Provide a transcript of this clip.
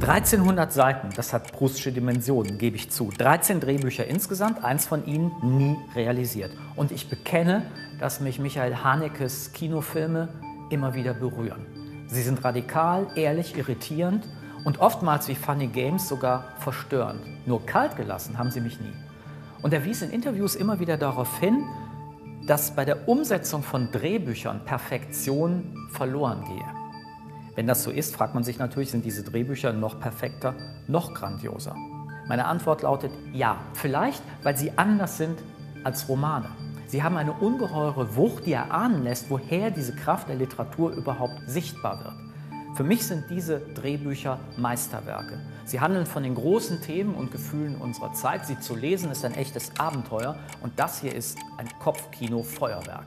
1300 Seiten, das hat Proustsche Dimensionen, gebe ich zu. 13 Drehbücher insgesamt, eins von ihnen nie realisiert. Und ich bekenne, dass mich Michael Hanekes Kinofilme immer wieder berühren. Sie sind radikal, ehrlich, irritierend und oftmals wie Funny Games sogar verstörend. Nur kalt gelassen haben sie mich nie. Und er wies in Interviews immer wieder darauf hin, dass bei der Umsetzung von Drehbüchern Perfektion verloren gehe. Wenn das so ist, fragt man sich natürlich, sind diese Drehbücher noch perfekter, noch grandioser? Meine Antwort lautet ja, vielleicht, weil sie anders sind als Romane. Sie haben eine ungeheure Wucht, die erahnen lässt, woher diese Kraft der Literatur überhaupt sichtbar wird. Für mich sind diese Drehbücher Meisterwerke. Sie handeln von den großen Themen und Gefühlen unserer Zeit. Sie zu lesen ist ein echtes Abenteuer und das hier ist ein Kopfkino-Feuerwerk.